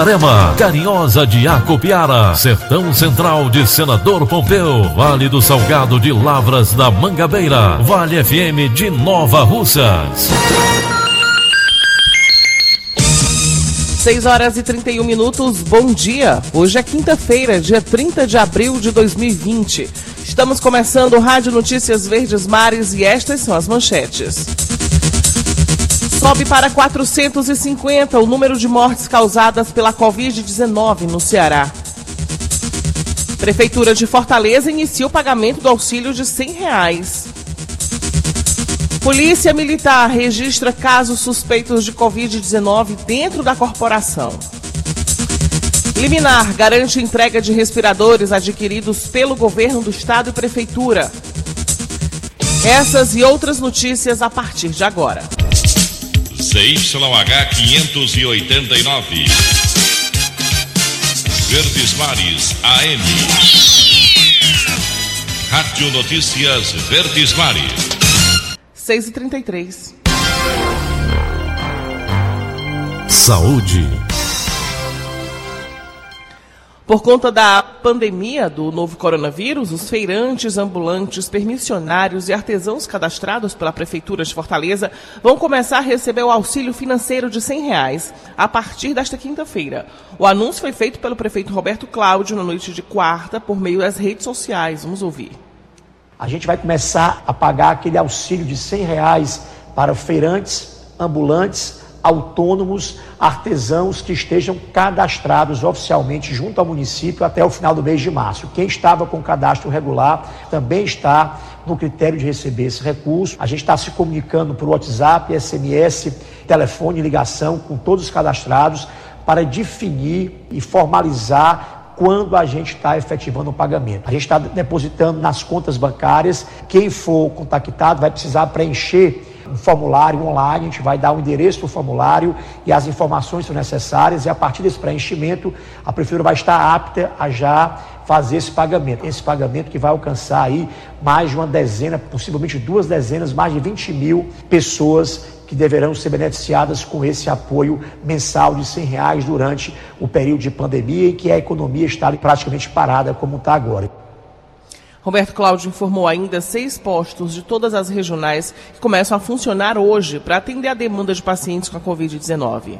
Itarema, Carinhosa de Acopiara, Sertão Central de Senador Pompeu, Vale do Salgado de Lavras da Mangabeira, Vale FM de Nova Russas. 6 horas e 31 minutos, bom dia. Hoje é quinta-feira, dia 30 de abril de 2020. Estamos começando o Rádio Notícias Verdes Mares e estas são as manchetes. Sobe para 450 o número de mortes causadas pela Covid-19 no Ceará. Prefeitura de Fortaleza inicia o pagamento do auxílio de 100 reais. Polícia Militar registra casos suspeitos de Covid-19 dentro da corporação. Liminar garante entrega de respiradores adquiridos pelo governo do estado e prefeitura. Essas e outras notícias a partir de agora. CYH 589. Verdes Mares AM. Rádio Notícias Verdes Mares. 6 e 33 Saúde. Por conta da pandemia do novo coronavírus, os feirantes, ambulantes, permissionários e artesãos cadastrados pela Prefeitura de Fortaleza vão começar a receber o auxílio financeiro de 100 reais a partir desta quinta-feira. O anúncio foi feito pelo prefeito Roberto Cláudio na noite de quarta por meio das redes sociais. Vamos ouvir. A gente vai começar a pagar aquele auxílio de 100 reais para feirantes, ambulantes, autônomos, artesãos que estejam cadastrados oficialmente junto ao município até o final do mês de março. Quem estava com cadastro regular também está no critério de receber esse recurso. A gente está se comunicando por WhatsApp, SMS, telefone, ligação com todos os cadastrados para definir e formalizar quando a gente está efetivando o pagamento. A gente está depositando nas contas bancárias. Quem for contactado vai precisar preencher um formulário online, a gente vai dar o endereço do formulário e as informações são necessárias, e a partir desse preenchimento, a prefeitura vai estar apta a já fazer esse pagamento. Esse pagamento que vai alcançar aí mais de uma dezena, possivelmente duas dezenas, mais de 20 mil pessoas que deverão ser beneficiadas com esse apoio mensal de 100 reais durante o período de pandemia e que a economia está praticamente parada como está agora. Roberto Cláudio informou ainda seis postos de todas as regionais que começam a funcionar hoje para atender a demanda de pacientes com a Covid-19.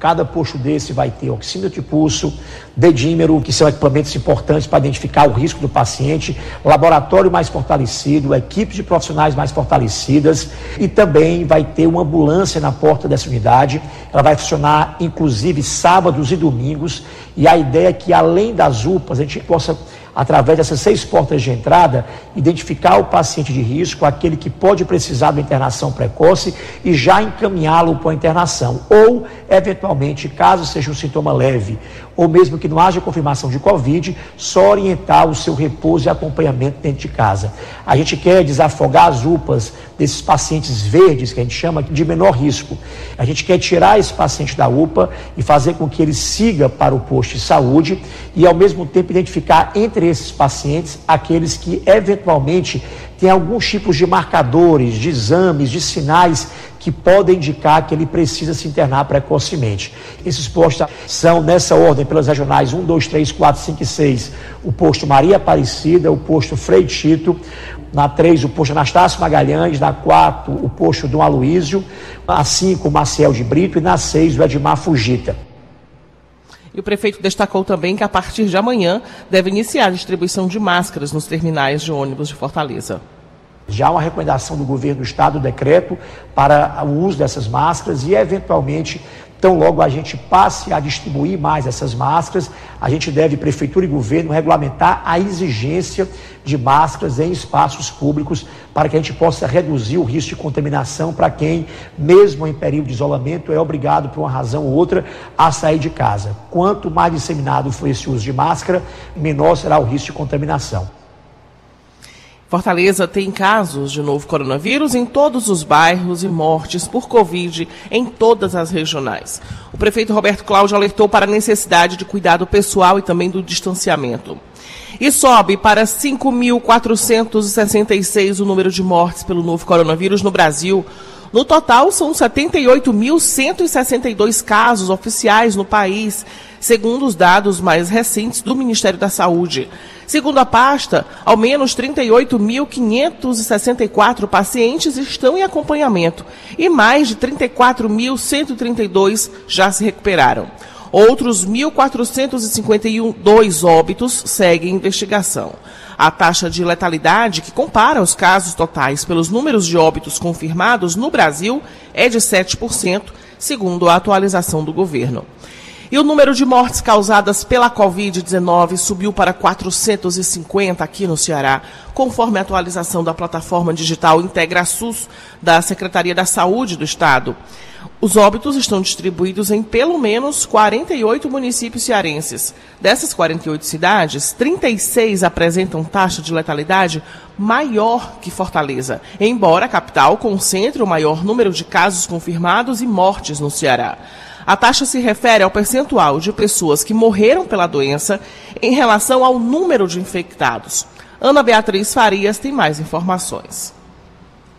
Cada posto desse vai ter oxímetro de pulso, dedímero, que são equipamentos importantes para identificar o risco do paciente, laboratório mais fortalecido, equipes de profissionais mais fortalecidas e também vai ter uma ambulância na porta dessa unidade. Ela vai funcionar inclusive sábados e domingos e a ideia é que além das UPAs a gente possa através dessas seis portas de entrada, identificar o paciente de risco, aquele que pode precisar de internação precoce e já encaminhá-lo para a internação. Ou, eventualmente, caso seja um sintoma leve, ou mesmo que não haja confirmação de Covid, só orientar o seu repouso e acompanhamento dentro de casa. A gente quer desafogar as UPAs desses pacientes verdes, que a gente chama de menor risco. A gente quer tirar esse paciente da UPA e fazer com que ele siga para o posto de saúde e, ao mesmo tempo, identificar entre esses pacientes aqueles que eventualmente têm alguns tipos de marcadores, de exames, de sinais que podem indicar que ele precisa se internar precocemente. Esses postos são nessa ordem pelas regionais 1, 2, 3, 4, 5 e 6, o posto Maria Aparecida, o posto Frei Tito, na 3 o posto Anastácio Magalhães, na 4 o posto Dom Aloísio, na 5 o Maciel de Brito e na 6 o Edmar Fugita. E o prefeito destacou também que a partir de amanhã deve iniciar a distribuição de máscaras nos terminais de ônibus de Fortaleza. Já há uma recomendação do governo do estado, do decreto, para o uso dessas máscaras e, eventualmente, Então, logo a gente passe a distribuir mais essas máscaras, a gente deve, prefeitura e governo, regulamentar a exigência de máscaras em espaços públicos para que a gente possa reduzir o risco de contaminação para quem, mesmo em período de isolamento, é obrigado, por uma razão ou outra, a sair de casa. Quanto mais disseminado for esse uso de máscara, menor será o risco de contaminação. Fortaleza tem casos de novo coronavírus em todos os bairros e mortes por Covid em todas as regionais. O prefeito Roberto Cláudio alertou para a necessidade de cuidado pessoal e também do distanciamento. E sobe para 5.466 o número de mortes pelo novo coronavírus no Brasil. No total, são 78.162 casos oficiais no país, segundo os dados mais recentes do Ministério da Saúde. Segundo a pasta, ao menos 38.564 pacientes estão em acompanhamento e mais de 34.132 já se recuperaram. Outros 1.452 óbitos seguem investigação. A taxa de letalidade, que compara os casos totais pelos números de óbitos confirmados no Brasil, é de 7%, segundo a atualização do governo. E o número de mortes causadas pela Covid-19 subiu para 450 aqui no Ceará, conforme a atualização da plataforma digital IntegraSUS da Secretaria da Saúde do Estado. Os óbitos estão distribuídos em pelo menos 48 municípios cearenses. Dessas 48 cidades, 36 apresentam taxa de letalidade maior que Fortaleza, embora a capital concentre o maior número de casos confirmados e mortes no Ceará. A taxa se refere ao percentual de pessoas que morreram pela doença em relação ao número de infectados. Ana Beatriz Farias tem mais informações.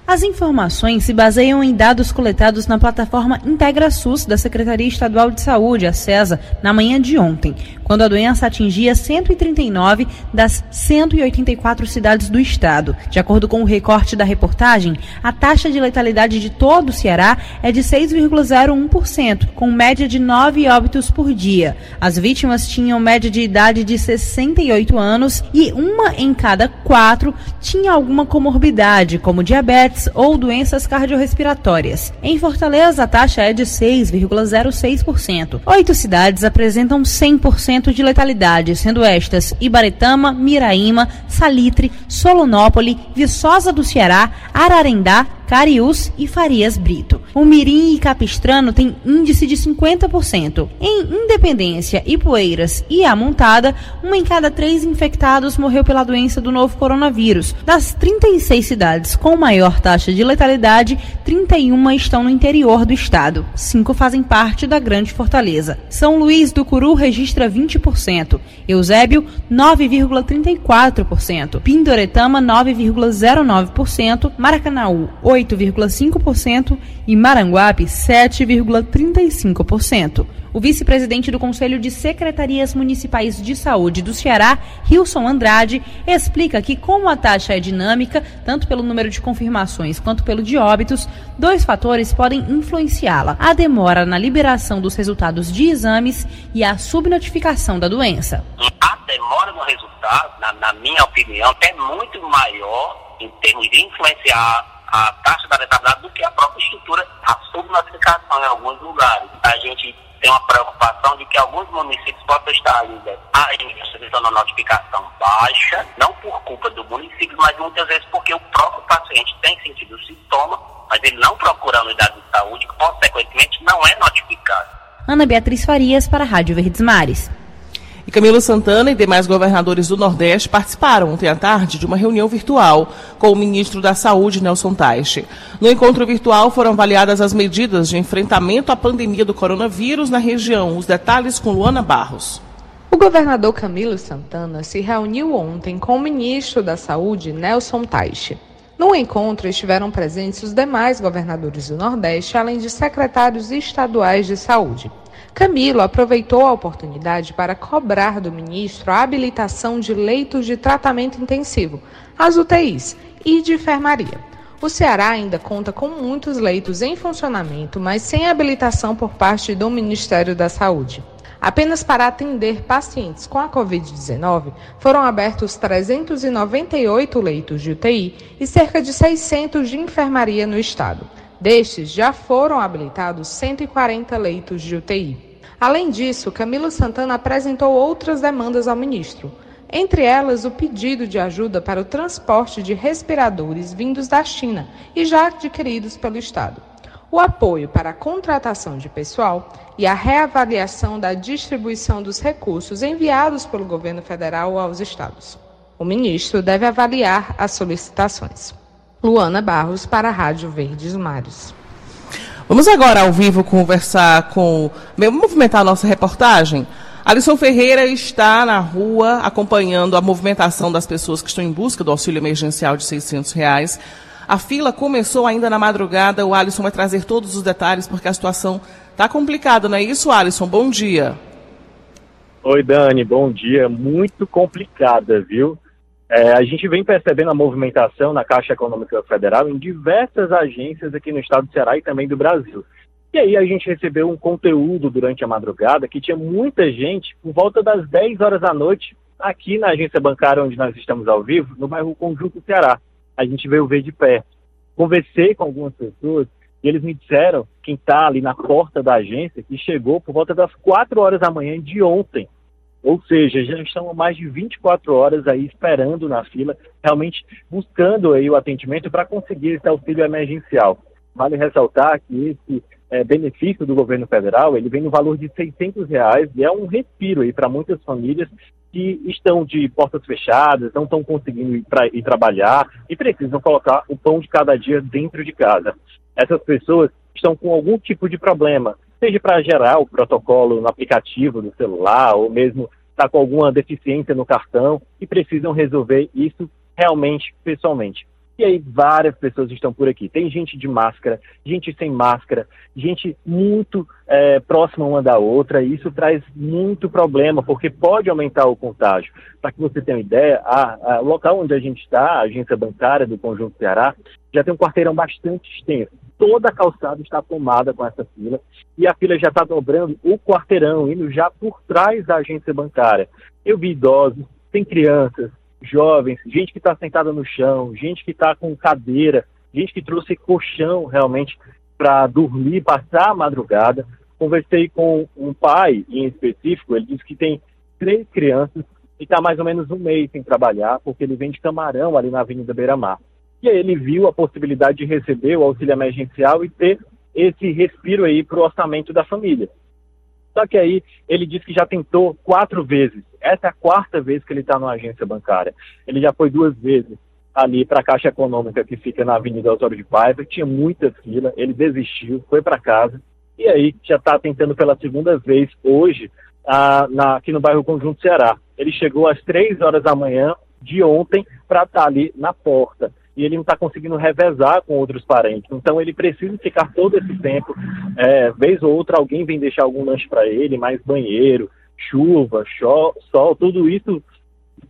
As informações se baseiam em dados coletados na plataforma IntegraSUS da Secretaria Estadual de Saúde, a CESA, na manhã de ontem, quando a doença atingia 139 das 184 cidades do estado. De acordo com o recorte da reportagem, a taxa de letalidade de todo o Ceará é de 6,01%, com média de 9 óbitos por dia. As vítimas tinham média de idade de 68 anos e uma em cada quatro tinha alguma comorbidade, como diabetes diabetes ou doenças cardiorrespiratórias. Em Fortaleza, a taxa é de 6,06%. Oito cidades apresentam 100% de letalidade, sendo estas Ibaretama, Miraíma, Salitre, Solonópole, Viçosa do Ceará, Ararendá, Cariús e Farias Brito. O Mirim e Capistrano têm índice de 50%. Em Independência, Ipueiras e Amontada, uma em cada três infectados morreu pela doença do novo coronavírus. Das 36 cidades com maior taxa de letalidade, 31 estão no interior do estado. Cinco fazem parte da Grande Fortaleza. São Luís do Curu registra 20%, Eusébio 9,34%, Pindoretama 9,09%, Maracanaú 8 8,5% e Maranguape 7,35%. O vice-presidente do Conselho de Secretarias Municipais de Saúde do Ceará, Rilson Andrade, explica que, como a taxa é dinâmica, tanto pelo número de confirmações quanto pelo de óbitos, dois fatores podem influenciá-la: a demora na liberação dos resultados de exames e a subnotificação da doença. A demora no resultado, na, na minha opinião, é muito maior em termos de influenciar a taxa da letalidade do que a própria estrutura, a subnotificação em alguns lugares. A gente tem uma preocupação de que alguns municípios possam estar ainda, ainda solicitando a notificação baixa, não por culpa do município, mas muitas vezes porque o próprio paciente tem sentido o sintoma, mas ele não procura a unidade de saúde, consequentemente não é notificado. Ana Beatriz Farias para a Rádio Verdes Mares. E Camilo Santana e demais governadores do Nordeste participaram ontem à tarde de uma reunião virtual com o ministro da Saúde, Nelson Taixe. No encontro virtual foram avaliadas as medidas de enfrentamento à pandemia do coronavírus na região. Os detalhes com Luana Barros. O governador Camilo Santana se reuniu ontem com o ministro da Saúde, Nelson Taixe. No encontro estiveram presentes os demais governadores do Nordeste, além de secretários estaduais de saúde. Camilo aproveitou a oportunidade para cobrar do ministro a habilitação de leitos de tratamento intensivo, as UTIs, e de enfermaria. O Ceará ainda conta com muitos leitos em funcionamento, mas sem habilitação por parte do Ministério da Saúde. Apenas para atender pacientes com a Covid-19, foram abertos 398 leitos de UTI e cerca de 600 de enfermaria no estado. Destes, já foram habilitados 140 leitos de UTI. Além disso, Camilo Santana apresentou outras demandas ao ministro, entre elas o pedido de ajuda para o transporte de respiradores vindos da China e já adquiridos pelo Estado, o apoio para a contratação de pessoal e a reavaliação da distribuição dos recursos enviados pelo governo federal aos estados. O ministro deve avaliar as solicitações. Luana Barros para a Rádio Verdes Mares. Vamos agora ao vivo conversar com. Vamos movimentar a nossa reportagem? Alisson Ferreira está na rua acompanhando a movimentação das pessoas que estão em busca do auxílio emergencial de 600 reais. A fila começou ainda na madrugada. O Alisson vai trazer todos os detalhes porque a situação está complicada, não é isso, Alisson? Bom dia. Oi, Dani. Bom dia. Muito complicada, viu? É, a gente vem percebendo a movimentação na Caixa Econômica Federal em diversas agências aqui no estado do Ceará e também do Brasil. E aí a gente recebeu um conteúdo durante a madrugada que tinha muita gente por volta das 10 horas da noite aqui na agência bancária onde nós estamos ao vivo, no bairro Conjunto Ceará. A gente veio ver de perto. Conversei com algumas pessoas e eles me disseram, quem está ali na porta da agência, que chegou por volta das 4 horas da manhã de ontem ou seja, já estão mais de 24 horas aí esperando na fila, realmente buscando aí o atendimento para conseguir esse auxílio emergencial. Vale ressaltar que esse é, benefício do governo federal, ele vem no valor de 600 reais e é um respiro aí para muitas famílias que estão de portas fechadas, não estão conseguindo ir, pra, ir trabalhar e precisam colocar o pão de cada dia dentro de casa. Essas pessoas estão com algum tipo de problema, seja para gerar o protocolo no aplicativo do celular, ou mesmo está com alguma deficiência no cartão e precisam resolver isso realmente pessoalmente. E aí várias pessoas estão por aqui. Tem gente de máscara, gente sem máscara, gente muito é, próxima uma da outra, e isso traz muito problema, porque pode aumentar o contágio. Para que você tenha uma ideia, a, a, o local onde a gente está, a agência bancária do Conjunto Ceará, já tem um quarteirão bastante extenso toda a calçada está tomada com essa fila e a fila já está dobrando o quarteirão, indo já por trás da agência bancária. Eu vi idosos, tem crianças, jovens, gente que está sentada no chão, gente que está com cadeira, gente que trouxe colchão realmente para dormir, passar a madrugada. Conversei com um pai em específico, ele disse que tem três crianças e está mais ou menos um mês sem trabalhar, porque ele vende camarão ali na Avenida Beira Mar. E aí ele viu a possibilidade de receber o auxílio emergencial e ter esse respiro aí para o orçamento da família. Só que aí ele disse que já tentou quatro vezes. Essa é a quarta vez que ele está numa agência bancária. Ele já foi duas vezes ali para a Caixa Econômica que fica na Avenida Osório de Paiva, tinha muita fila, ele desistiu, foi para casa e aí já está tentando pela segunda vez hoje ah, na, aqui no bairro Conjunto Ceará. Ele chegou às três horas da manhã de ontem para estar tá ali na porta e ele não está conseguindo revezar com outros parentes. Então ele precisa ficar todo esse tempo, é, vez ou outra alguém vem deixar algum lanche para ele, mais banheiro, chuva, sol, tudo isso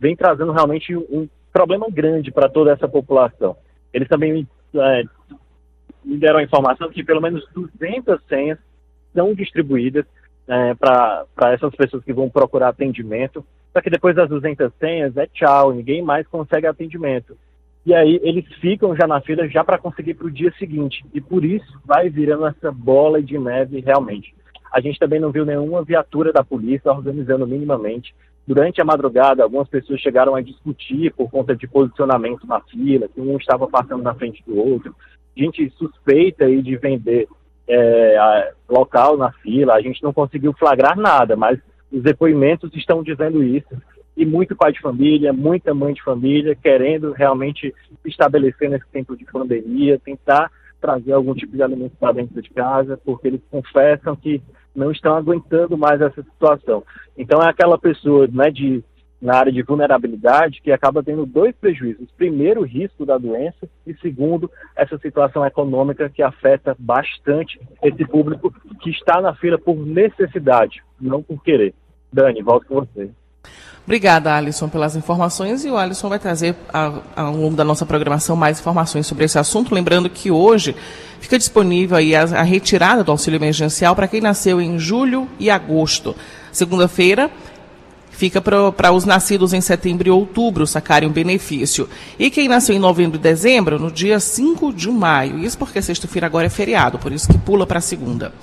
vem trazendo realmente um problema grande para toda essa população. Eles também é, me deram a informação que pelo menos 200 senhas são distribuídas é, para essas pessoas que vão procurar atendimento, só que depois das 200 senhas é tchau, ninguém mais consegue atendimento e aí eles ficam já na fila já para conseguir para o dia seguinte. E por isso vai virando essa bola de neve realmente. A gente também não viu nenhuma viatura da polícia organizando minimamente. Durante a madrugada, algumas pessoas chegaram a discutir por conta de posicionamento na fila, que um estava passando na frente do outro. Gente suspeita aí de vender é, local na fila. A gente não conseguiu flagrar nada, mas os depoimentos estão dizendo isso e muito pai de família, muita mãe de família querendo realmente estabelecer nesse tempo de pandemia, tentar trazer algum tipo de alimento para dentro de casa, porque eles confessam que não estão aguentando mais essa situação. Então é aquela pessoa né, de, na área de vulnerabilidade que acaba tendo dois prejuízos. Primeiro, o risco da doença e segundo, essa situação econômica que afeta bastante esse público que está na fila por necessidade, não por querer. Dani, volto com você. Obrigada, Alisson, pelas informações. E o Alisson vai trazer, ao longo da nossa programação, mais informações sobre esse assunto. Lembrando que hoje fica disponível a, a retirada do auxílio emergencial para quem nasceu em julho e agosto. Segunda-feira, Fica para os nascidos em setembro e outubro sacarem o benefício. E quem nasceu em novembro e dezembro, no dia 5 de maio. Isso porque sexta-feira agora é feriado, por isso que pula para segunda.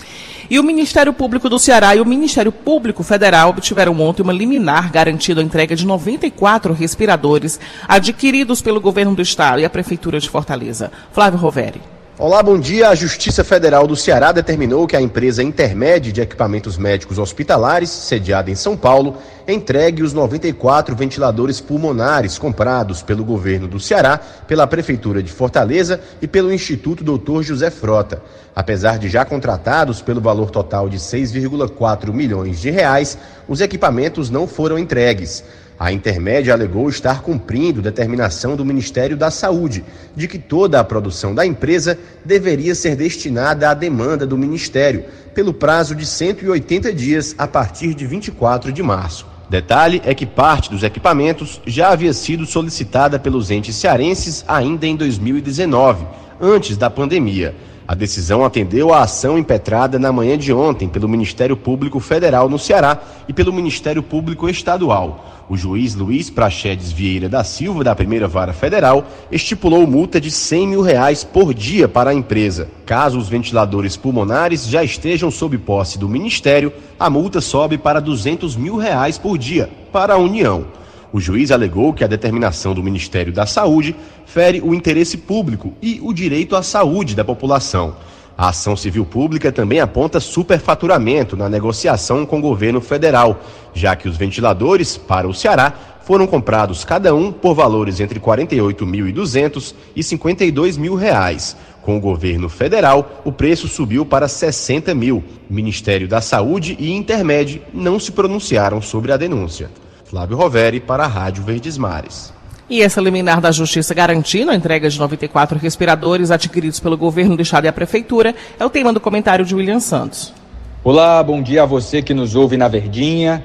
E o Ministério Público do Ceará e o Ministério Público Federal obtiveram ontem uma liminar garantindo a entrega de 94 respiradores adquiridos pelo governo do estado e a Prefeitura de Fortaleza. Flávio Roveri. Olá, bom dia. A Justiça Federal do Ceará determinou que a empresa Intermédia de Equipamentos Médicos Hospitalares, sediada em São Paulo, entregue os 94 ventiladores pulmonares comprados pelo governo do Ceará, pela Prefeitura de Fortaleza e pelo Instituto Dr. José Frota. Apesar de já contratados pelo valor total de 6,4 milhões de reais, os equipamentos não foram entregues. A intermédia alegou estar cumprindo determinação do Ministério da Saúde de que toda a produção da empresa deveria ser destinada à demanda do Ministério, pelo prazo de 180 dias a partir de 24 de março. Detalhe é que parte dos equipamentos já havia sido solicitada pelos entes cearenses ainda em 2019, antes da pandemia. A decisão atendeu à ação impetrada na manhã de ontem pelo Ministério Público Federal no Ceará e pelo Ministério Público Estadual. O juiz Luiz Prachedes Vieira da Silva, da primeira vara federal, estipulou multa de 100 mil reais por dia para a empresa. Caso os ventiladores pulmonares já estejam sob posse do Ministério, a multa sobe para 200 mil reais por dia para a União. O juiz alegou que a determinação do Ministério da Saúde fere o interesse público e o direito à saúde da população. A ação civil pública também aponta superfaturamento na negociação com o governo federal, já que os ventiladores para o Ceará foram comprados cada um por valores entre 48.200 e 52 mil reais. Com o governo federal, o preço subiu para 60 mil. Ministério da Saúde e Intermédio não se pronunciaram sobre a denúncia. Flávio Roveri para a Rádio Verdes Mares. E essa liminar da Justiça garantindo a entrega de 94 respiradores adquiridos pelo governo do estado e a prefeitura é o tema do comentário de William Santos. Olá, bom dia a você que nos ouve na Verdinha.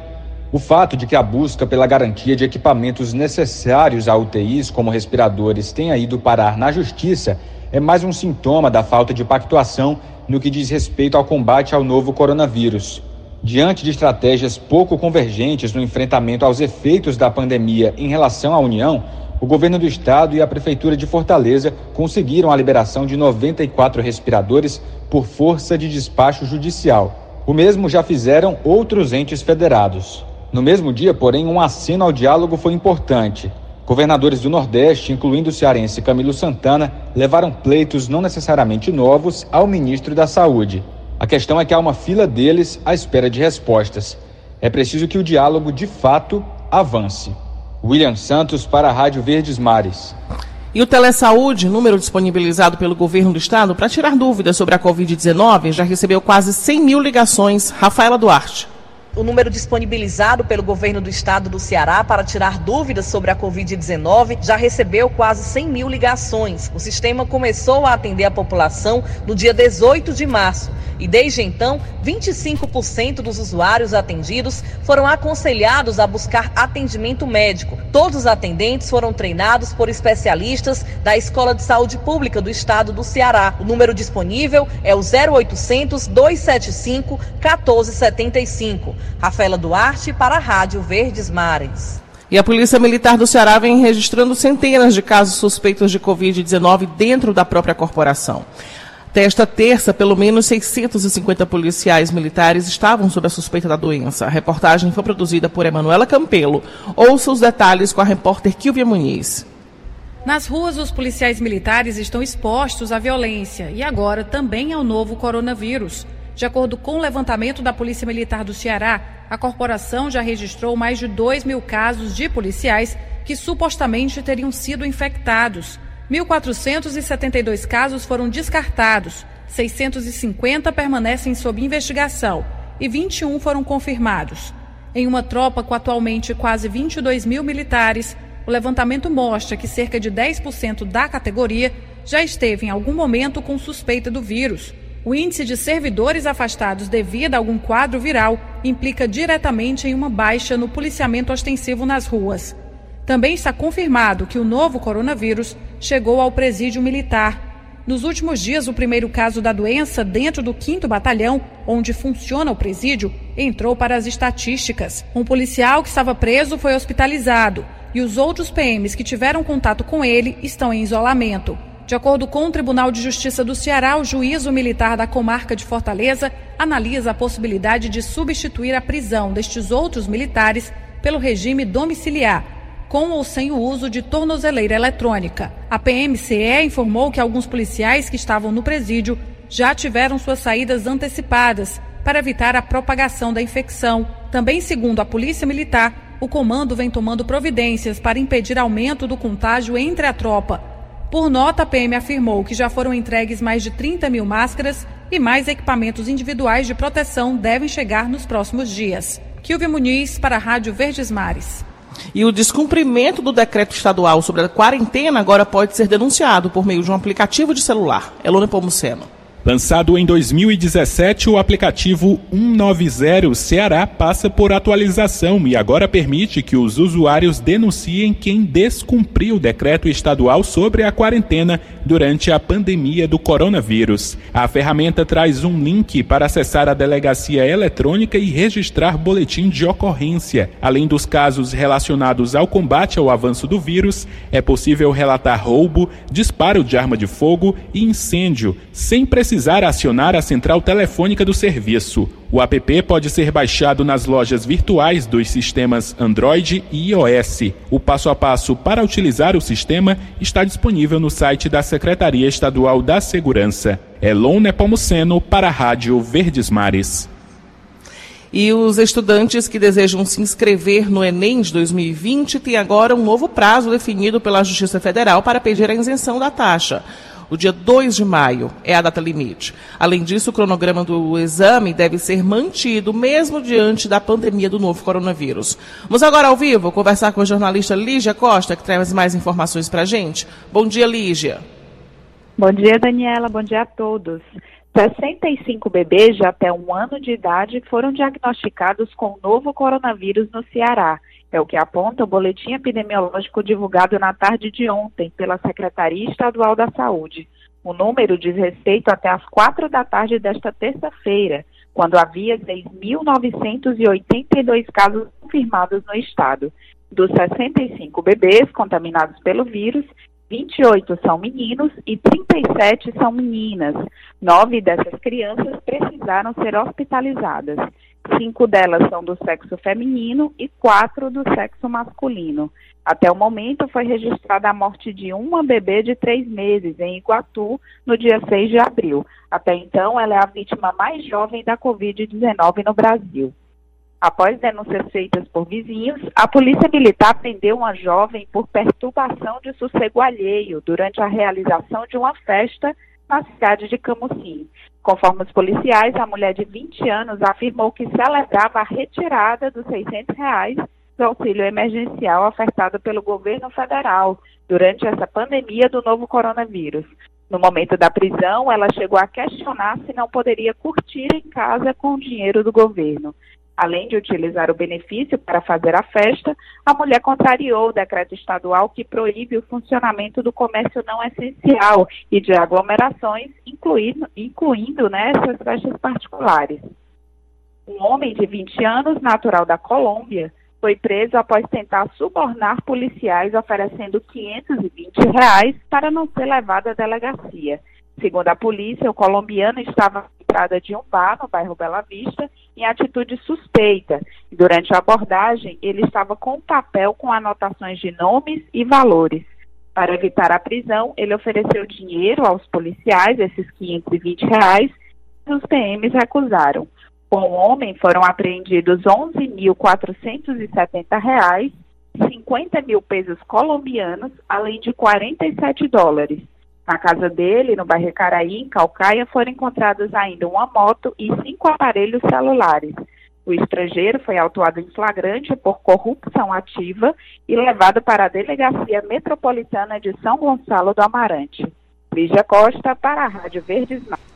O fato de que a busca pela garantia de equipamentos necessários a UTIs, como respiradores, tenha ido parar na Justiça é mais um sintoma da falta de pactuação no que diz respeito ao combate ao novo coronavírus. Diante de estratégias pouco convergentes no enfrentamento aos efeitos da pandemia em relação à União, o governo do estado e a prefeitura de Fortaleza conseguiram a liberação de 94 respiradores por força de despacho judicial. O mesmo já fizeram outros entes federados. No mesmo dia, porém, um aceno ao diálogo foi importante. Governadores do Nordeste, incluindo o cearense Camilo Santana, levaram pleitos não necessariamente novos ao ministro da Saúde. A questão é que há uma fila deles à espera de respostas. É preciso que o diálogo de fato avance. William Santos para a Rádio Verdes Mares. E o Telesaúde, número disponibilizado pelo governo do estado para tirar dúvidas sobre a Covid-19, já recebeu quase 100 mil ligações. Rafaela Duarte o número disponibilizado pelo governo do estado do Ceará para tirar dúvidas sobre a Covid-19 já recebeu quase 100 mil ligações. O sistema começou a atender a população no dia 18 de março e desde então, 25% dos usuários atendidos foram aconselhados a buscar atendimento médico. Todos os atendentes foram treinados por especialistas da Escola de Saúde Pública do Estado do Ceará. O número disponível é o 0800 275 1475. Rafaela Duarte para a Rádio Verdes Mares. E a Polícia Militar do Ceará vem registrando centenas de casos suspeitos de Covid-19 dentro da própria corporação. Até esta terça, pelo menos 650 policiais militares estavam sob a suspeita da doença. A reportagem foi produzida por Emanuela Campelo. Ouça os detalhes com a repórter Kilvia Muniz. Nas ruas, os policiais militares estão expostos à violência e agora também ao novo coronavírus. De acordo com o levantamento da Polícia Militar do Ceará, a corporação já registrou mais de 2 mil casos de policiais que supostamente teriam sido infectados. 1.472 casos foram descartados, 650 permanecem sob investigação e 21 foram confirmados. Em uma tropa com atualmente quase 22 mil militares, o levantamento mostra que cerca de 10% da categoria já esteve em algum momento com suspeita do vírus. O índice de servidores afastados devido a algum quadro viral implica diretamente em uma baixa no policiamento ostensivo nas ruas. Também está confirmado que o novo coronavírus chegou ao presídio militar. Nos últimos dias, o primeiro caso da doença dentro do 5 Batalhão, onde funciona o presídio, entrou para as estatísticas. Um policial que estava preso foi hospitalizado e os outros PMs que tiveram contato com ele estão em isolamento. De acordo com o Tribunal de Justiça do Ceará, o juízo militar da comarca de Fortaleza analisa a possibilidade de substituir a prisão destes outros militares pelo regime domiciliar com ou sem o uso de tornozeleira eletrônica. A PMCE informou que alguns policiais que estavam no presídio já tiveram suas saídas antecipadas para evitar a propagação da infecção. Também, segundo a Polícia Militar, o comando vem tomando providências para impedir aumento do contágio entre a tropa. Por nota, a PM afirmou que já foram entregues mais de 30 mil máscaras e mais equipamentos individuais de proteção devem chegar nos próximos dias. Kilvia Muniz para a Rádio Verdes Mares. E o descumprimento do decreto estadual sobre a quarentena agora pode ser denunciado por meio de um aplicativo de celular. Elone Pomuceno. Lançado em 2017, o aplicativo 190 Ceará passa por atualização e agora permite que os usuários denunciem quem descumpriu o decreto estadual sobre a quarentena durante a pandemia do coronavírus. A ferramenta traz um link para acessar a delegacia eletrônica e registrar boletim de ocorrência. Além dos casos relacionados ao combate ao avanço do vírus, é possível relatar roubo, disparo de arma de fogo e incêndio, sem precisar precisar acionar a central telefônica do serviço. O app pode ser baixado nas lojas virtuais dos sistemas Android e iOS. O passo a passo para utilizar o sistema está disponível no site da Secretaria Estadual da Segurança. Elon Nepomuceno para a Rádio Verdes Mares. E os estudantes que desejam se inscrever no Enem de 2020 têm agora um novo prazo definido pela Justiça Federal para pedir a isenção da taxa. O dia 2 de maio é a data limite. Além disso, o cronograma do exame deve ser mantido, mesmo diante da pandemia do novo coronavírus. Vamos agora ao vivo conversar com a jornalista Lígia Costa, que traz mais informações para a gente. Bom dia, Lígia. Bom dia, Daniela. Bom dia a todos. 65 bebês de até um ano de idade foram diagnosticados com o novo coronavírus no Ceará. É o que aponta o boletim epidemiológico divulgado na tarde de ontem pela Secretaria Estadual da Saúde. O número diz respeito até às quatro da tarde desta terça-feira, quando havia 6.982 casos confirmados no estado. Dos 65 bebês contaminados pelo vírus, 28 são meninos e 37 são meninas. Nove dessas crianças precisaram ser hospitalizadas. Cinco delas são do sexo feminino e quatro do sexo masculino. Até o momento foi registrada a morte de uma bebê de três meses em Iguatu no dia 6 de abril. Até então, ela é a vítima mais jovem da Covid-19 no Brasil. Após denúncias feitas por vizinhos, a Polícia Militar prendeu uma jovem por perturbação de sossego alheio durante a realização de uma festa na cidade de Camusim. Conforme os policiais, a mulher de 20 anos afirmou que celebrava a retirada dos 600 reais do auxílio emergencial ofertado pelo governo federal durante essa pandemia do novo coronavírus. No momento da prisão, ela chegou a questionar se não poderia curtir em casa com o dinheiro do governo. Além de utilizar o benefício para fazer a festa, a mulher contrariou o decreto estadual que proíbe o funcionamento do comércio não essencial e de aglomerações, incluindo, incluindo né, essas festas particulares. Um homem de 20 anos, natural da Colômbia, foi preso após tentar subornar policiais oferecendo 520 reais para não ser levado à delegacia. Segundo a polícia, o colombiano estava entrada de um bar no bairro Bela Vista em atitude suspeita. Durante a abordagem, ele estava com um papel com anotações de nomes e valores. Para evitar a prisão, ele ofereceu dinheiro aos policiais, esses 520 reais, e os PMs recusaram. Com o homem foram apreendidos 11.470 reais, 50 mil pesos colombianos, além de 47 dólares. Na casa dele, no bairro Caraí, em Calcaia, foram encontrados ainda uma moto e cinco aparelhos celulares. O estrangeiro foi autuado em flagrante por corrupção ativa e levado para a Delegacia Metropolitana de São Gonçalo do Amarante. Lígia Costa, para a Rádio Verdes Mares.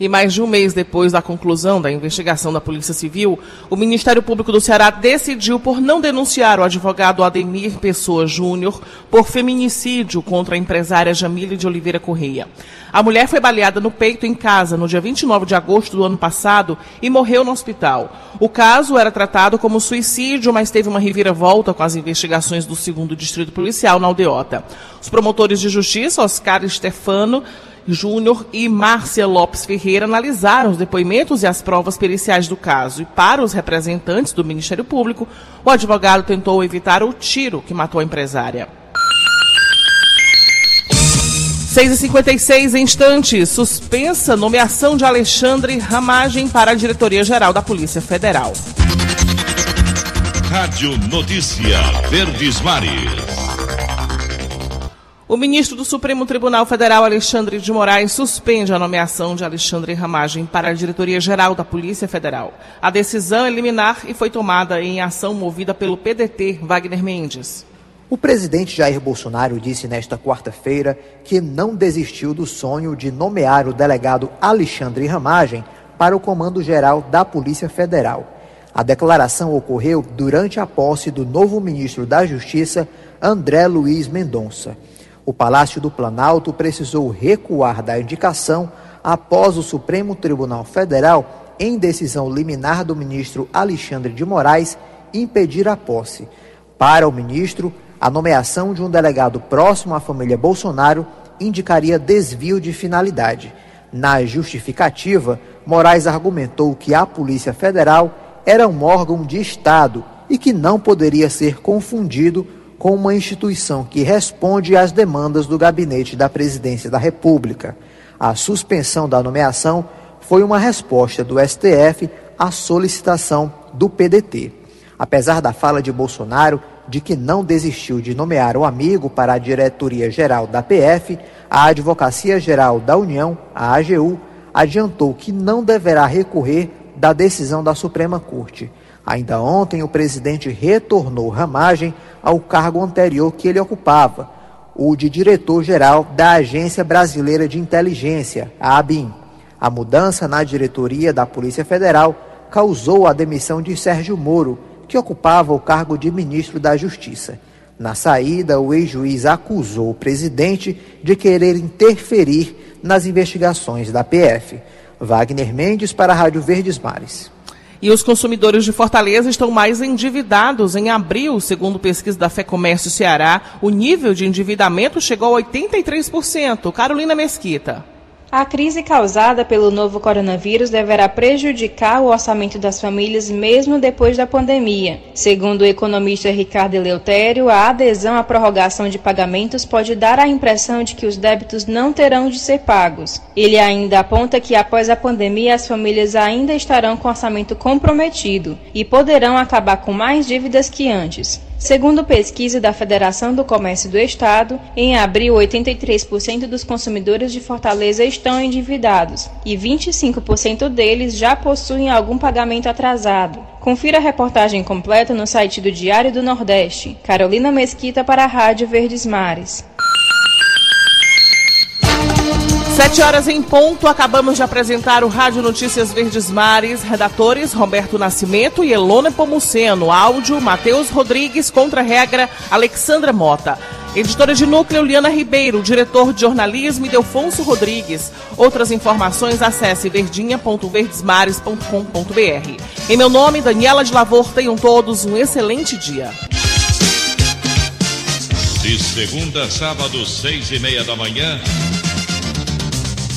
E mais de um mês depois da conclusão da investigação da Polícia Civil, o Ministério Público do Ceará decidiu por não denunciar o advogado Ademir Pessoa Júnior por feminicídio contra a empresária Jamile de Oliveira Correia. A mulher foi baleada no peito em casa no dia 29 de agosto do ano passado e morreu no hospital. O caso era tratado como suicídio, mas teve uma reviravolta com as investigações do segundo distrito policial na aldeota. Os promotores de justiça, Oscar Stefano, Júnior e Márcia Lopes Ferreira analisaram os depoimentos e as provas periciais do caso. E para os representantes do Ministério Público, o advogado tentou evitar o tiro que matou a empresária. 6h56 instantes. Suspensa nomeação de Alexandre Ramagem para a diretoria-geral da Polícia Federal. Rádio Notícia Verdes Mares. O ministro do Supremo Tribunal Federal, Alexandre de Moraes, suspende a nomeação de Alexandre Ramagem para a diretoria-geral da Polícia Federal. A decisão é liminar e foi tomada em ação movida pelo PDT Wagner Mendes. O presidente Jair Bolsonaro disse nesta quarta-feira que não desistiu do sonho de nomear o delegado Alexandre Ramagem para o Comando Geral da Polícia Federal. A declaração ocorreu durante a posse do novo ministro da Justiça, André Luiz Mendonça. O Palácio do Planalto precisou recuar da indicação após o Supremo Tribunal Federal, em decisão liminar do ministro Alexandre de Moraes, impedir a posse. Para o ministro, a nomeação de um delegado próximo à família Bolsonaro indicaria desvio de finalidade. Na justificativa, Moraes argumentou que a Polícia Federal era um órgão de Estado e que não poderia ser confundido com uma instituição que responde às demandas do gabinete da Presidência da República. A suspensão da nomeação foi uma resposta do STF à solicitação do PDT. Apesar da fala de Bolsonaro de que não desistiu de nomear o amigo para a diretoria geral da PF, a Advocacia Geral da União, a AGU, adiantou que não deverá recorrer da decisão da Suprema Corte. Ainda ontem, o presidente retornou Ramagem ao cargo anterior que ele ocupava, o de diretor-geral da Agência Brasileira de Inteligência, a ABIN. A mudança na diretoria da Polícia Federal causou a demissão de Sérgio Moro, que ocupava o cargo de ministro da Justiça. Na saída, o ex-juiz acusou o presidente de querer interferir nas investigações da PF. Wagner Mendes para a Rádio Verdes Mares. E os consumidores de Fortaleza estão mais endividados. Em abril, segundo pesquisa da Fé Comércio Ceará, o nível de endividamento chegou a 83%. Carolina Mesquita. A crise causada pelo novo coronavírus deverá prejudicar o orçamento das famílias mesmo depois da pandemia. Segundo o economista Ricardo Eleutério, a adesão à prorrogação de pagamentos pode dar a impressão de que os débitos não terão de ser pagos. Ele ainda aponta que após a pandemia as famílias ainda estarão com orçamento comprometido e poderão acabar com mais dívidas que antes. Segundo pesquisa da Federação do Comércio do Estado, em abril 83% dos consumidores de Fortaleza estão endividados e 25% deles já possuem algum pagamento atrasado. Confira a reportagem completa no site do Diário do Nordeste. Carolina Mesquita para a Rádio Verdes Mares. Sete horas em ponto, acabamos de apresentar o Rádio Notícias Verdes Mares. Redatores Roberto Nascimento e Elona Pomuceno. Áudio Matheus Rodrigues, contra-regra Alexandra Mota. Editora de núcleo Liana Ribeiro, diretor de jornalismo Delfonso Rodrigues. Outras informações acesse verdinha.verdesmares.com.br. Em meu nome, Daniela de Lavor, tenham todos um excelente dia. De segunda a sábado, seis e meia da manhã.